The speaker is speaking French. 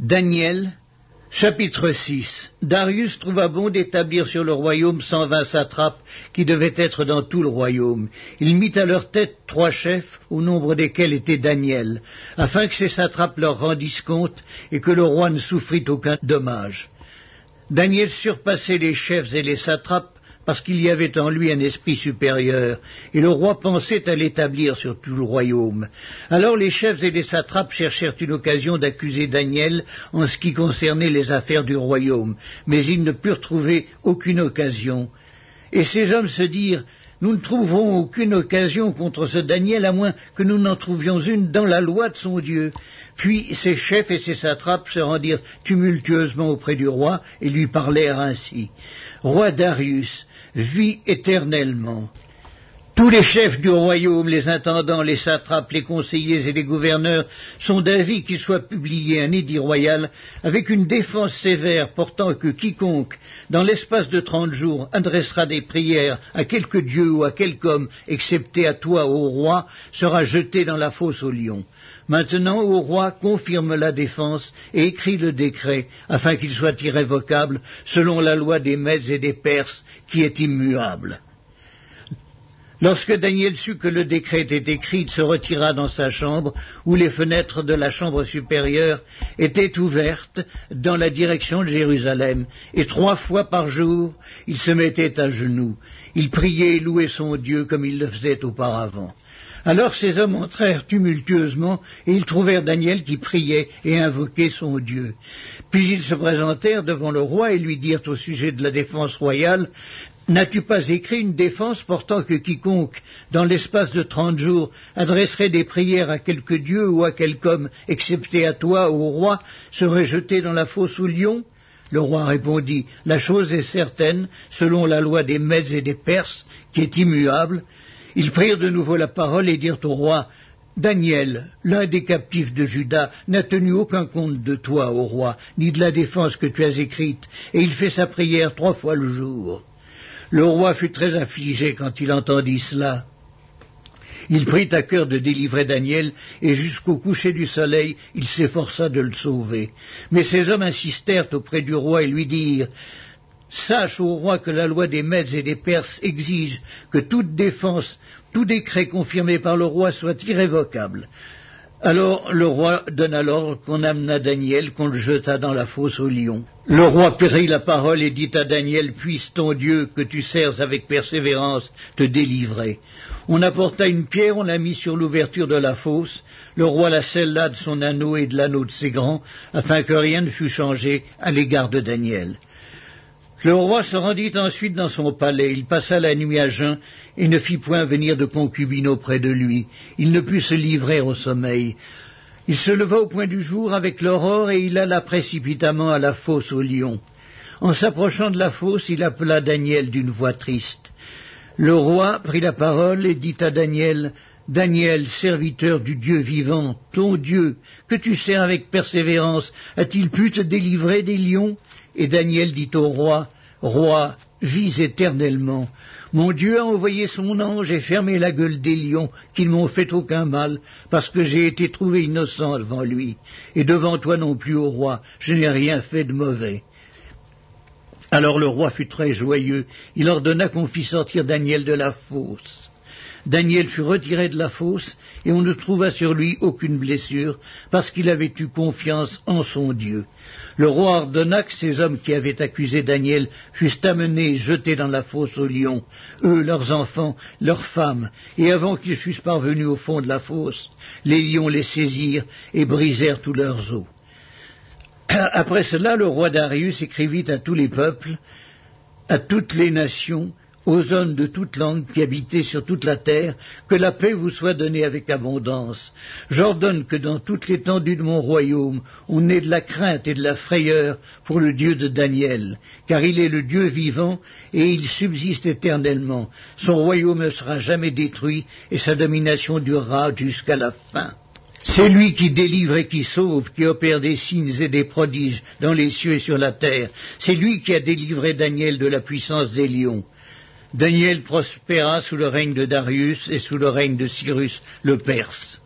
Daniel, chapitre 6 Darius trouva bon d'établir sur le royaume cent vingt satrapes qui devaient être dans tout le royaume. Il mit à leur tête trois chefs, au nombre desquels était Daniel, afin que ces satrapes leur rendissent compte et que le roi ne souffrit aucun dommage. Daniel surpassait les chefs et les satrapes parce qu'il y avait en lui un esprit supérieur, et le roi pensait à l'établir sur tout le royaume. Alors les chefs et les satrapes cherchèrent une occasion d'accuser Daniel en ce qui concernait les affaires du royaume, mais ils ne purent trouver aucune occasion. Et ces hommes se dirent nous ne trouverons aucune occasion contre ce Daniel à moins que nous n'en trouvions une dans la loi de son Dieu. Puis ses chefs et ses satrapes se rendirent tumultueusement auprès du roi et lui parlèrent ainsi. Roi Darius, vis éternellement. Tous les chefs du royaume, les intendants, les satrapes, les conseillers et les gouverneurs sont d'avis qu'il soit publié un édit royal avec une défense sévère portant que quiconque, dans l'espace de trente jours, adressera des prières à quelque dieu ou à quelque homme, excepté à toi, ô roi, sera jeté dans la fosse au lion. Maintenant, ô roi, confirme la défense et écris le décret, afin qu'il soit irrévocable, selon la loi des Mèdes et des Perses, qui est immuable. Lorsque Daniel sut que le décret était écrit, il se retira dans sa chambre, où les fenêtres de la chambre supérieure étaient ouvertes dans la direction de Jérusalem, et trois fois par jour il se mettait à genoux. Il priait et louait son Dieu comme il le faisait auparavant. Alors ces hommes entrèrent tumultueusement, et ils trouvèrent Daniel qui priait et invoquait son Dieu. Puis ils se présentèrent devant le roi et lui dirent au sujet de la défense royale N'as-tu pas écrit une défense portant que quiconque, dans l'espace de trente jours, adresserait des prières à quelque dieu ou à quelque homme, excepté à toi, au roi, serait jeté dans la fosse au lion? Le roi répondit, La chose est certaine, selon la loi des Mèdes et des Perses, qui est immuable. Ils prirent de nouveau la parole et dirent au roi, Daniel, l'un des captifs de Juda, n'a tenu aucun compte de toi, ô roi, ni de la défense que tu as écrite, et il fait sa prière trois fois le jour. Le roi fut très affligé quand il entendit cela. Il prit à cœur de délivrer Daniel, et jusqu'au coucher du soleil, il s'efforça de le sauver. Mais ces hommes insistèrent auprès du roi et lui dirent Sache, ô roi, que la loi des Mèdes et des Perses exige que toute défense, tout décret confirmé par le roi soit irrévocable. Alors le roi donna l'ordre qu'on amena Daniel, qu'on le jeta dans la fosse au lion. Le roi prit la parole et dit à Daniel, puisse ton Dieu, que tu sers avec persévérance, te délivrer. On apporta une pierre, on la mit sur l'ouverture de la fosse. Le roi la scella de son anneau et de l'anneau de ses grands, afin que rien ne fût changé à l'égard de Daniel. Le roi se rendit ensuite dans son palais, il passa la nuit à jeun, et ne fit point venir de concubine auprès de lui. Il ne put se livrer au sommeil. Il se leva au point du jour avec l'aurore, et il alla précipitamment à la fosse au lion. En s'approchant de la fosse, il appela Daniel d'une voix triste. Le roi prit la parole et dit à Daniel, Daniel, serviteur du Dieu vivant, ton Dieu, que tu sers avec persévérance, a-t-il pu te délivrer des lions? Et Daniel dit au roi, Roi, vis éternellement. Mon Dieu a envoyé son ange et fermé la gueule des lions, qui ne m'ont fait aucun mal, parce que j'ai été trouvé innocent devant lui. Et devant toi non plus, ô roi, je n'ai rien fait de mauvais. Alors le roi fut très joyeux. Il ordonna qu'on fît sortir Daniel de la fosse. Daniel fut retiré de la fosse, et on ne trouva sur lui aucune blessure, parce qu'il avait eu confiance en son Dieu. Le roi ordonna que ces hommes qui avaient accusé Daniel fussent amenés et jetés dans la fosse aux lions, eux, leurs enfants, leurs femmes, et avant qu'ils fussent parvenus au fond de la fosse, les lions les saisirent et brisèrent tous leurs os. Après cela, le roi Darius écrivit à tous les peuples, à toutes les nations, aux hommes de toute langue qui habitaient sur toute la terre, que la paix vous soit donnée avec abondance. J'ordonne que dans toute l'étendue de mon royaume, on ait de la crainte et de la frayeur pour le Dieu de Daniel, car il est le Dieu vivant et il subsiste éternellement. Son royaume ne sera jamais détruit et sa domination durera jusqu'à la fin. C'est lui qui délivre et qui sauve, qui opère des signes et des prodiges dans les cieux et sur la terre. C'est lui qui a délivré Daniel de la puissance des lions. Daniel prospéra sous le règne de Darius et sous le règne de Cyrus le Perse.